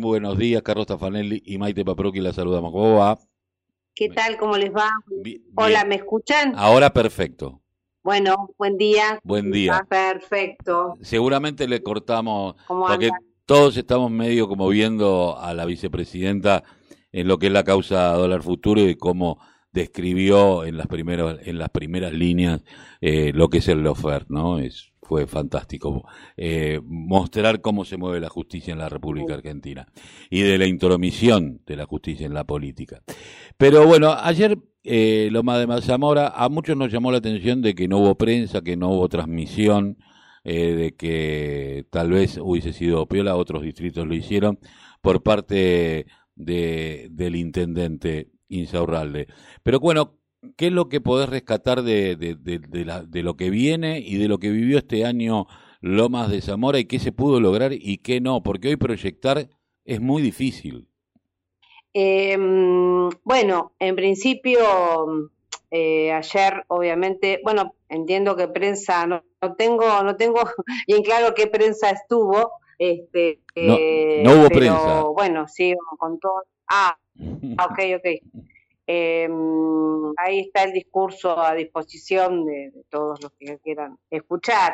buenos días. Carlos Tafanelli y Maite Paproqui la saludamos. ¿Cómo va? ¿Qué tal? ¿Cómo les va? Hola, ¿me escuchan? Ahora perfecto. Bueno, buen día. Buen día. Ah, perfecto. Seguramente le cortamos, porque todos estamos medio como viendo a la vicepresidenta en lo que es la causa dólar futuro y cómo describió en las primeras en las primeras líneas eh, lo que es el lofer, ¿no? Es fue fantástico eh, mostrar cómo se mueve la justicia en la República Argentina y de la intromisión de la justicia en la política. Pero bueno, ayer eh, Loma de Zamora, a muchos nos llamó la atención de que no hubo prensa, que no hubo transmisión, eh, de que tal vez hubiese sido piola, otros distritos lo hicieron, por parte de, del intendente Insaurralde. Pero bueno, ¿qué es lo que podés rescatar de, de, de, la, de, lo que viene y de lo que vivió este año Lomas de Zamora y qué se pudo lograr y qué no? Porque hoy proyectar es muy difícil. Eh, bueno, en principio, eh, ayer obviamente, bueno, entiendo que prensa, no, no, tengo, no tengo bien claro qué prensa estuvo. Este, no, eh, no hubo pero, prensa. Bueno, sigo con todo. Ah, ok, ok. Eh, ahí está el discurso a disposición de, de todos los que quieran escuchar.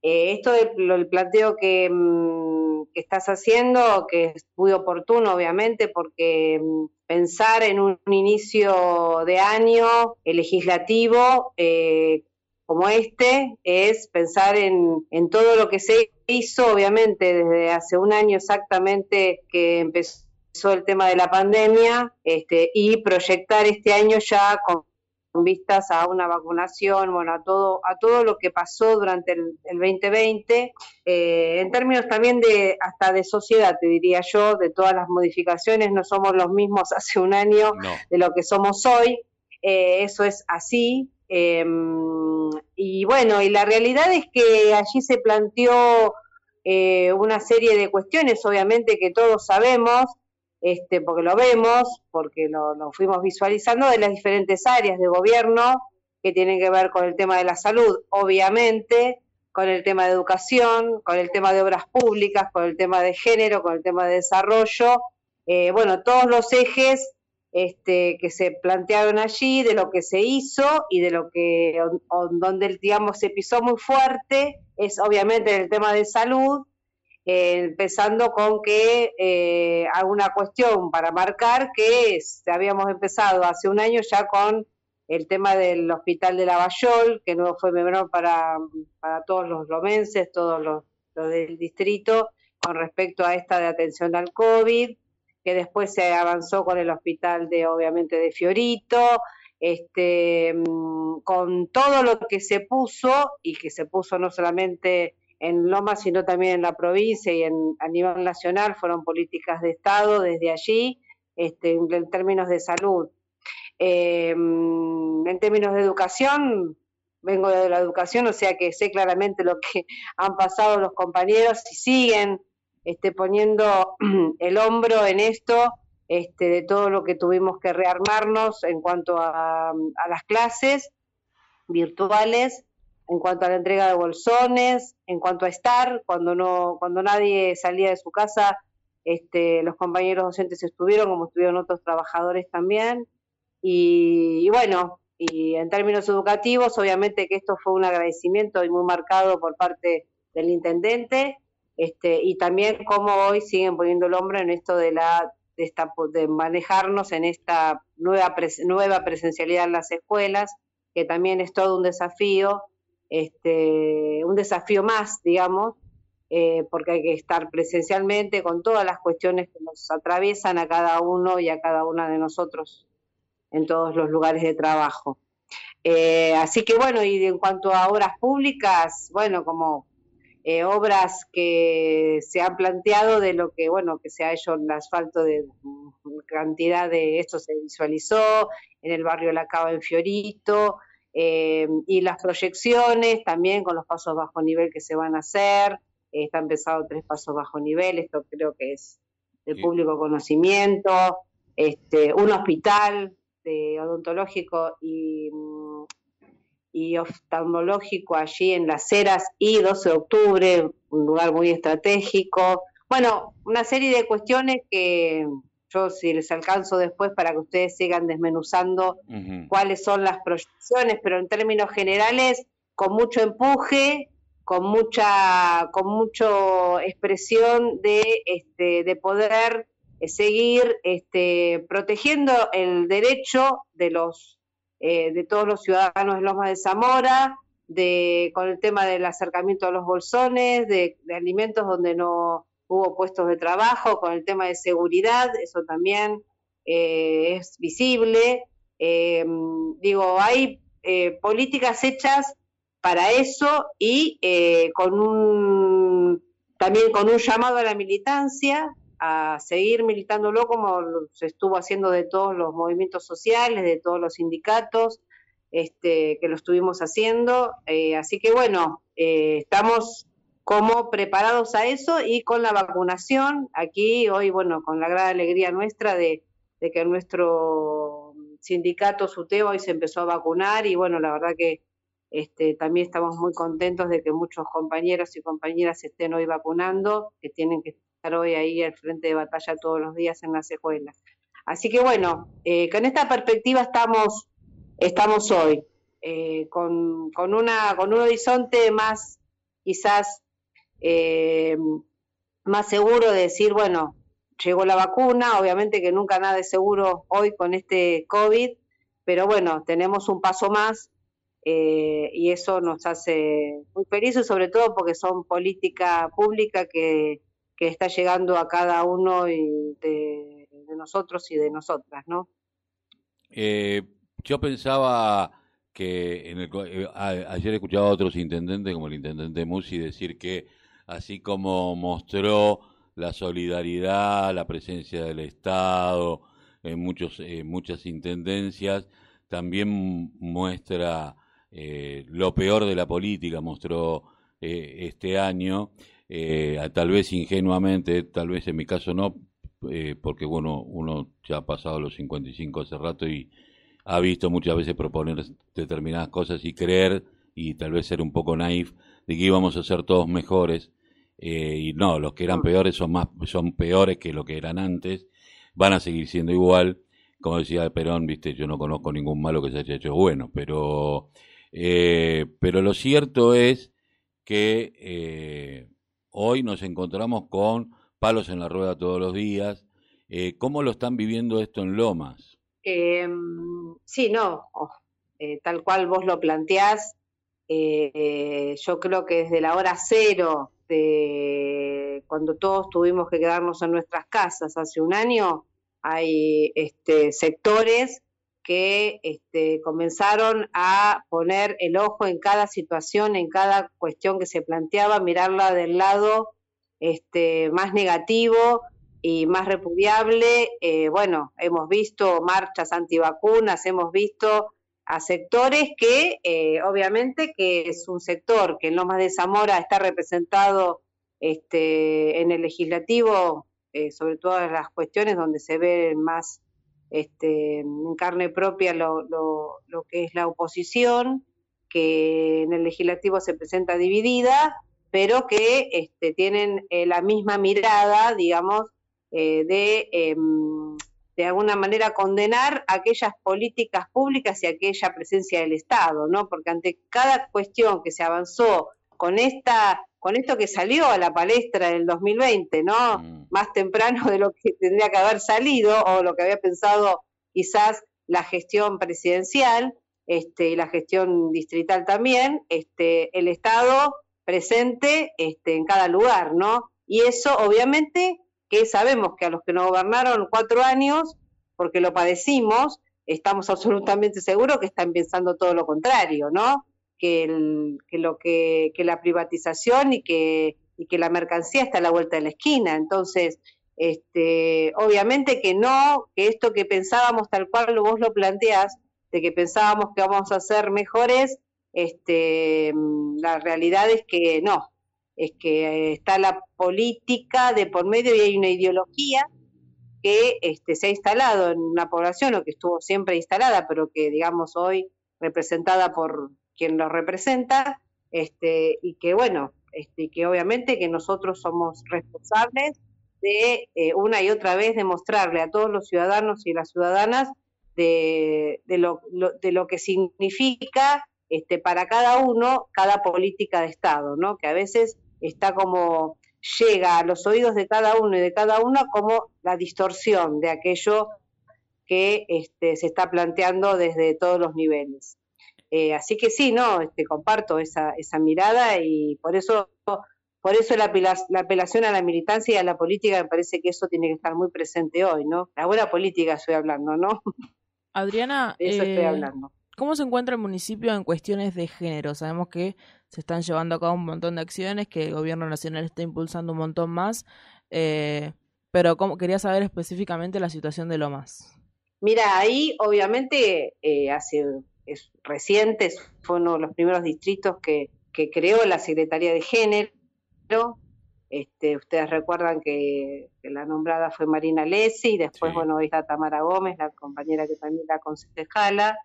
Eh, esto del, planteo que, mm, que, estás haciendo, que es muy oportuno, obviamente, porque mm, pensar en un, inicio de año legislativo eh, como este es pensar en, en todo lo que se hizo, obviamente, desde hace un año exactamente que empezó el tema de la pandemia este, y proyectar este año ya con vistas a una vacunación, bueno, a todo, a todo lo que pasó durante el, el 2020, eh, en términos también de hasta de sociedad, te diría yo, de todas las modificaciones, no somos los mismos hace un año No. de lo que somos hoy, eh, eso es así. Eh, y bueno, y la realidad es que allí se planteó eh, una serie de cuestiones, obviamente que todos sabemos, este, porque lo vemos, porque lo, fuimos visualizando de las diferentes áreas de gobierno que tienen que ver con el tema de la salud, obviamente, con el tema de educación, con el tema de obras públicas, con el tema de género, con el tema de desarrollo, eh, bueno, todos los ejes este, que se plantearon allí, de lo que se hizo y de lo que, o, donde, digamos, se pisó muy fuerte, es obviamente en el tema de salud, eh, empezando con que eh, alguna cuestión para marcar que es, habíamos empezado hace un año ya con el tema del hospital de Lavallol, que no fue menor para, para todos los lomenses, todos los, los, del distrito, con respecto a esta de atención al COVID, que después se avanzó con el hospital de, obviamente, de Fiorito, este, con todo lo que se puso, y que se puso no solamente en Loma, sino también en la provincia y en, a nivel nacional, fueron políticas de Estado desde allí, este, en términos de salud. Eh, en términos de educación, vengo de la educación, o sea que sé claramente lo que han pasado los compañeros y siguen este, poniendo el hombro en esto, este, de todo lo que tuvimos que rearmarnos en cuanto a, a las clases virtuales en cuanto a la entrega de bolsones, en cuanto a estar, cuando no, cuando nadie salía de su casa, este, los compañeros docentes estuvieron, como estuvieron otros trabajadores también, y, bueno, y en términos educativos, obviamente que esto fue un agradecimiento y muy marcado por parte del intendente, este, y también cómo hoy siguen poniendo el hombro en esto de la de, esta, manejarnos en esta nueva, pres, nueva presencialidad en las escuelas, que también es todo un desafío, este, un desafío más, digamos, eh, porque hay que estar presencialmente con todas las cuestiones que nos atraviesan a cada uno y a cada una de nosotros en todos los lugares de trabajo. Eh, así que bueno, y en cuanto a obras públicas, bueno, como eh, obras que se han planteado de lo que, bueno, que se ha hecho el asfalto de cantidad de, esto se visualizó en el barrio La Cava en Fiorito, eh, y las proyecciones también con los pasos bajo nivel que se van a hacer, eh, está empezado tres pasos bajo nivel, esto creo que es de público conocimiento, este, un hospital de odontológico y, y oftalmológico allí en Las Heras y 12 de octubre, un lugar muy estratégico, bueno, una serie de cuestiones que yo si les alcanzo después para que ustedes sigan desmenuzando cuáles son las proyecciones, pero en términos generales, con mucho empuje, con mucha, con mucho expresión de, este, de poder eh, seguir este, protegiendo el derecho de los eh, de todos los ciudadanos de Loma de Zamora, de, con el tema del acercamiento a los bolsones, de, alimentos donde no hubo puestos de trabajo, con el tema de seguridad, eso también eh, es visible. digo, hay políticas hechas para eso y con un también con un llamado a la militancia a seguir militándolo como se estuvo haciendo de todos los movimientos sociales, de todos los sindicatos, este, que lo estuvimos haciendo. Eh, así que bueno, eh, estamos como preparados a eso y con la vacunación, aquí hoy, bueno, con la gran alegría nuestra de, que nuestro sindicato SUTEO hoy se empezó a vacunar y bueno, la verdad que este, también estamos muy contentos de que muchos compañeros y compañeras estén hoy vacunando, que tienen que hoy ahí al frente de batalla todos los días en las escuelas. Así que bueno, eh, con esta perspectiva estamos, estamos hoy, eh, con, con, una, con un horizonte más, quizás, eh, más seguro de decir, bueno, llegó la vacuna, obviamente que nunca nada es seguro hoy con este COVID, pero bueno, tenemos un paso más y eso nos hace muy felices, sobre todo porque son política pública que que está llegando a cada uno de, nosotros y de nosotras, ¿no? Eh, yo pensaba que en el, eh, ayer escuchaba a otros intendentes, como el intendente Musi, decir que así como mostró la solidaridad, la presencia del Estado en muchos, muchas intendencias, también muestra eh, lo peor de la política, mostró este año eh, tal vez ingenuamente, tal vez en mi caso no, eh, porque bueno, uno ya ha pasado los 55 hace rato y ha visto muchas veces proponer determinadas cosas y creer y tal vez ser un poco naif de que íbamos a ser todos mejores eh, y no, los que eran ah. peores son más son peores que lo que eran antes, van a seguir siendo igual, como decía Perón, viste, yo no conozco ningún malo que se haya hecho bueno, pero pero lo cierto es que Hoy nos encontramos con palos en la rueda todos los días. Eh, ¿Cómo lo están viviendo esto en Lomas? Eh, sí, no, oh, eh, tal cual vos lo planteás, eh, yo creo que desde la hora cero, de cuando todos tuvimos que quedarnos en nuestras casas hace un año, hay este, sectores que este, comenzaron a poner el ojo en cada situación, en cada cuestión que se planteaba, mirarla del lado este, más negativo y más repudiable. Eh, bueno, hemos visto marchas antivacunas, hemos visto a sectores que eh, obviamente que es un sector que en Lomas de Zamora está representado este, en el legislativo, eh, sobre todas las cuestiones donde se ve más este, en carne propia lo, lo, que es la oposición, que en el legislativo se presenta dividida, pero que este, tienen eh, la misma mirada, digamos, de em, de alguna manera condenar aquellas políticas públicas y aquella presencia del Estado, ¿no? Porque ante cada cuestión que se avanzó con esta con esto que salió a la palestra en el 2020, ¿no? Mm. Más temprano de lo que tendría que haber salido o lo que había pensado quizás la gestión presidencial este, y la gestión distrital también, este, el Estado presente este, en cada lugar, ¿no? Y eso obviamente que sabemos que a los que nos gobernaron cuatro años, porque lo padecimos, estamos absolutamente seguros que están pensando todo lo contrario, ¿no? que, el, que lo que, la privatización y que, y que la mercancía está a la vuelta de la esquina. Entonces, este, obviamente que no, que esto que pensábamos tal cual vos lo planteás, de que pensábamos que vamos a ser mejores, este, la realidad es que no, es que está la política de por medio y hay una ideología que este, se ha instalado en una población o que estuvo siempre instalada, pero que digamos hoy representada por, quien lo representa, este, y que bueno, este, que obviamente que nosotros somos responsables de eh, una y otra vez demostrarle a todos los ciudadanos y las ciudadanas de, lo, de lo que significa este, para cada uno cada política de Estado, ¿no? que a veces está como llega a los oídos de cada uno y de cada una como la distorsión de aquello que este, se está planteando desde todos los niveles. Eh, así que sí, no, este, comparto esa, esa mirada y por eso, por eso la, la, apelación a la militancia y a la política me parece que eso tiene que estar muy presente hoy, ¿no? La buena política estoy hablando, ¿no? Adriana, de eso estoy eh, hablando. ¿Cómo se encuentra el municipio en cuestiones de género? Sabemos que se están llevando a cabo un montón de acciones, que el gobierno nacional está impulsando un montón más, eh, pero ¿cómo, quería saber específicamente la situación de Lomas. Mira, ahí obviamente hace es reciente, fue uno de los primeros distritos que, creó la Secretaría de Género. Este, ustedes recuerdan que, la nombrada fue Marina Lesi y después, bueno, está Tamara Gómez, la compañera que también la concejala.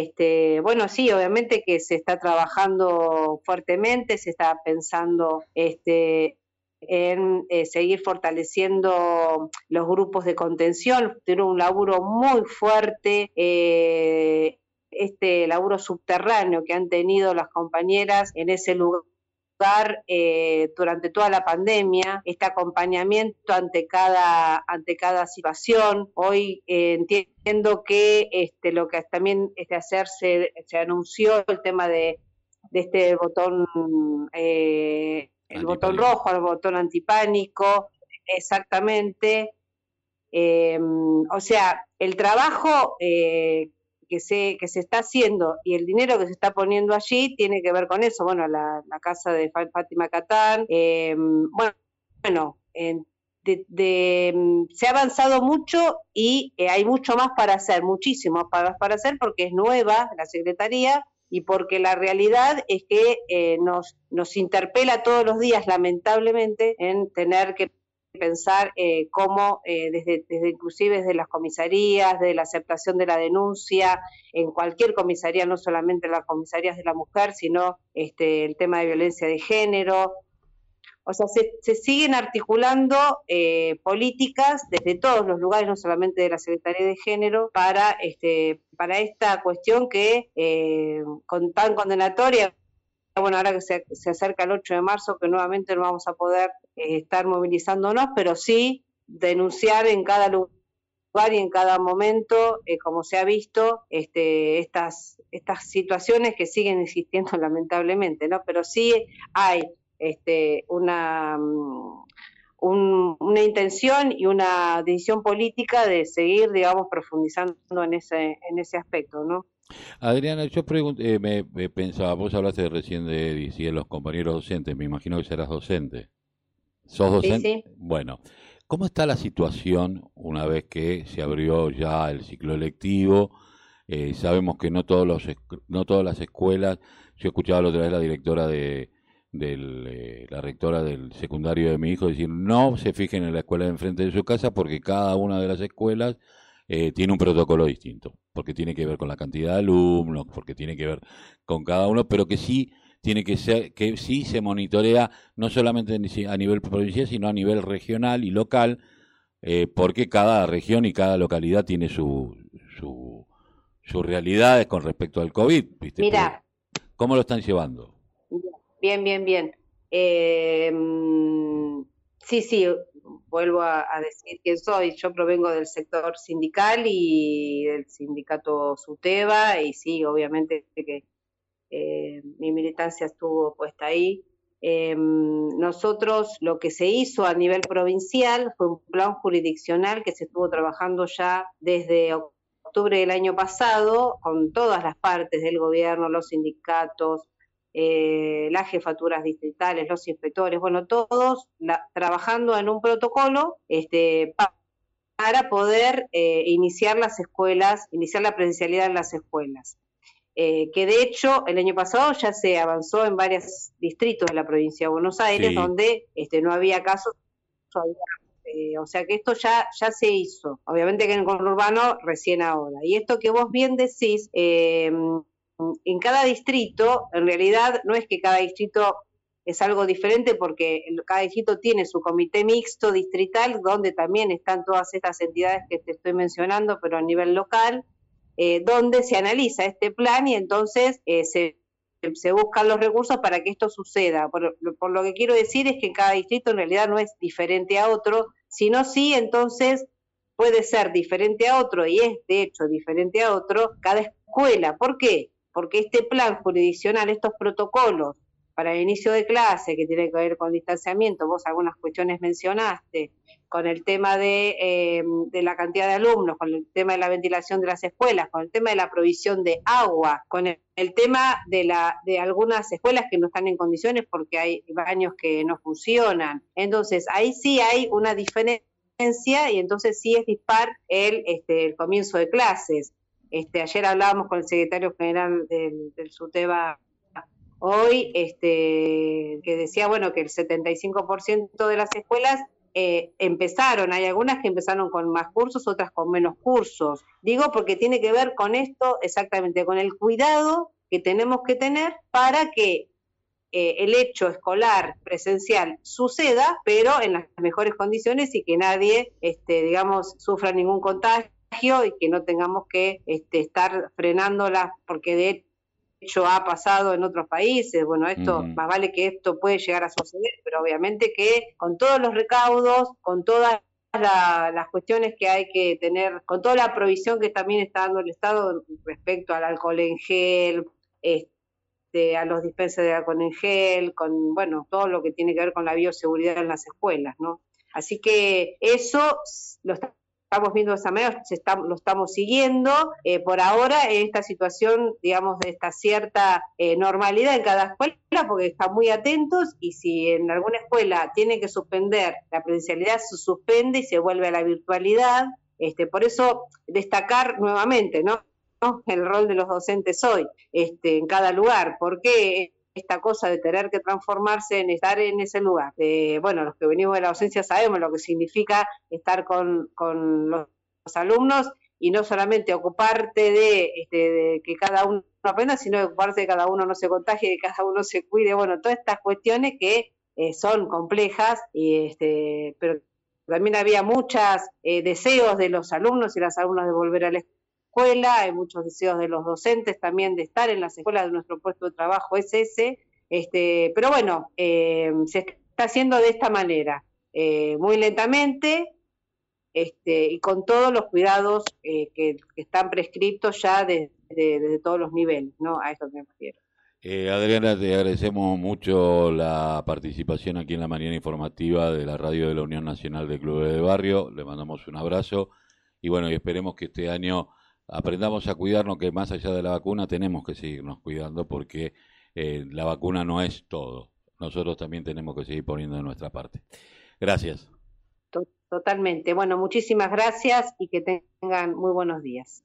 Este, bueno, sí, obviamente que se está trabajando fuertemente, se está pensando este, en eh, seguir fortaleciendo los grupos de contención, tiene un laburo muy fuerte eh, este laburo subterráneo que han tenido las compañeras en ese lugar eh, durante toda la pandemia, este acompañamiento ante cada, ante cada situación. Hoy eh, entiendo que este, lo que también este, hacer se, anunció el tema de, de este botón, eh, el botón rojo, el botón antipánico, exactamente. o sea, el trabajo que se, que se está haciendo y el dinero que se está poniendo allí tiene que ver con eso. Bueno, la, casa de Fátima Catán, eh, bueno, bueno de, se ha avanzado mucho y eh, hay mucho más para hacer, muchísimo para, para hacer porque es nueva la Secretaría y porque la realidad es que eh, nos, nos interpela todos los días, lamentablemente, en tener que pensar eh, cómo eh, desde, desde inclusive desde las comisarías, de la aceptación de la denuncia, en cualquier comisaría, no solamente en las comisarías de la mujer, sino este, el tema de violencia de género. O sea, se, siguen articulando eh, políticas desde todos los lugares, no solamente de la Secretaría de Género, para, este, para esta cuestión que con tan condenatoria bueno, ahora que se, acerca el 8 de marzo, que nuevamente no vamos a poder eh, estar movilizándonos, pero sí denunciar en cada lugar y en cada momento, eh, como se ha visto, este, estas, estas situaciones que siguen existiendo lamentablemente, ¿no? Pero sí hay este, una, mm, una intención y una decisión política de seguir, digamos, profundizando en ese, en ese aspecto, ¿no? Adriana, yo eh, me, pensaba, vos hablaste recién de Edis y de los compañeros docentes, me imagino que serás docente. ¿Sos docente? Bueno, ¿cómo está la situación una vez que se abrió ya el ciclo electivo? Eh, sabemos que no, todos los, no todas las escuelas, yo escuchaba la otra vez la directora de, del, eh, la rectora del secundario de mi hijo decir no se fijen en la escuela de enfrente de su casa porque cada una de las escuelas eh, tiene un protocolo distinto, porque tiene que ver con la cantidad de alumnos, porque tiene que ver con cada uno, pero que sí tiene que ser, que sí se monitorea no solamente a nivel provincial, sino a nivel regional y local, eh, porque cada región y cada localidad tiene su, su, sus realidades con respecto al COVID. ¿viste? Mira. ¿Cómo lo están llevando? Bien, bien, bien. Eh, sí, sí, vuelvo a, decir quién soy. Yo provengo del sector sindical y del sindicato SUTEBA y sí, obviamente que eh, mi militancia estuvo puesta ahí. Em, nosotros lo que se hizo a nivel provincial fue un plan jurisdiccional que se estuvo trabajando ya desde octubre del año pasado con todas las partes del gobierno, los sindicatos, eh, las jefaturas distritales, los inspectores, bueno, todos trabajando en un protocolo este, para poder eh, iniciar las escuelas, iniciar la presencialidad en las escuelas. Eh, que de hecho el año pasado ya se avanzó en varios distritos de la provincia de Buenos Aires donde este, no había casos o sea que esto ya, ya se hizo. Obviamente que en el conurbano recién ahora. Y esto que vos bien decís, eh, en cada distrito, en realidad no es que cada distrito es algo diferente porque cada distrito tiene su comité mixto distrital donde también están todas estas entidades que te estoy mencionando, pero a nivel local, eh, donde se analiza este plan y entonces eh, se, se, buscan los recursos para que esto suceda. Por, por, lo que quiero decir es que cada distrito en realidad no es diferente a otro, sino sí entonces puede ser diferente a otro y es de hecho diferente a otro cada escuela. ¿Por qué? Porque este plan jurisdiccional, estos protocolos para el inicio de clase, que tiene que ver con distanciamiento, vos algunas cuestiones mencionaste, con el tema de, eh, de, la cantidad de alumnos, con el tema de la ventilación de las escuelas, con el tema de la provisión de agua, con el, tema de, la, de algunas escuelas que no están en condiciones porque hay baños que no funcionan. Entonces, ahí sí hay una diferencia y entonces sí es dispar el, este, el comienzo de clases. Este, ayer hablábamos con el secretario general del, del SUTEBA hoy, este, que decía, bueno, que el 75% de las escuelas eh, empezaron, hay algunas que empezaron con más cursos, otras con menos cursos. Digo porque tiene que ver con esto, exactamente, con el cuidado que tenemos que tener para que eh, el hecho escolar presencial suceda, pero en las mejores condiciones y que nadie, este, digamos, sufra ningún contagio y que no tengamos que este, estar frenándola, porque de hecho ha pasado en otros países, bueno, esto, más vale que esto puede llegar a suceder, pero obviamente que con todos los recaudos, con todas las cuestiones que hay que tener, con toda la provisión que también está dando el Estado respecto al alcohol en gel, este, a los dispensers de alcohol en gel, con, bueno, todo lo que tiene que ver con la bioseguridad en las escuelas, ¿no? Así que eso lo está estamos viendo de esa manera, lo estamos siguiendo. Eh, por ahora, esta situación, digamos, de esta cierta eh, normalidad en cada escuela, porque están muy atentos y si en alguna escuela tiene que suspender la presencialidad, se suspende y se vuelve a la virtualidad. Este, por eso, destacar nuevamente, ¿no? el rol de los docentes hoy este, en cada lugar, porque esta cosa de tener que transformarse en estar en ese lugar. bueno, los que venimos de la docencia sabemos lo que significa estar con, los, alumnos y no solamente ocuparte de, este, de que cada uno aprenda, sino de ocuparte de que cada uno no se contagie, de que cada uno se cuide, bueno, todas estas cuestiones que eh, son complejas, y este, pero también había muchos eh, deseos de los alumnos y las alumnas de volver a la hay muchos deseos de los docentes también de estar en las escuelas de nuestro puesto de trabajo es ese, este, pero bueno, eh, se está haciendo de esta manera, eh, muy lentamente este, y con todos los cuidados eh, que, están prescriptos ya desde de, todos los niveles, ¿no? A eso me refiero. Adriana, te agradecemos mucho la participación aquí en la mañana informativa de la radio de la Unión Nacional de Clubes de Barrio. Le mandamos un abrazo y bueno, y esperemos que este año aprendamos a cuidarnos, que más allá de la vacuna tenemos que seguirnos cuidando porque eh, la vacuna no es todo. Nosotros también tenemos que seguir poniendo de nuestra parte. Gracias. Totalmente. Bueno, muchísimas gracias y que tengan muy buenos días.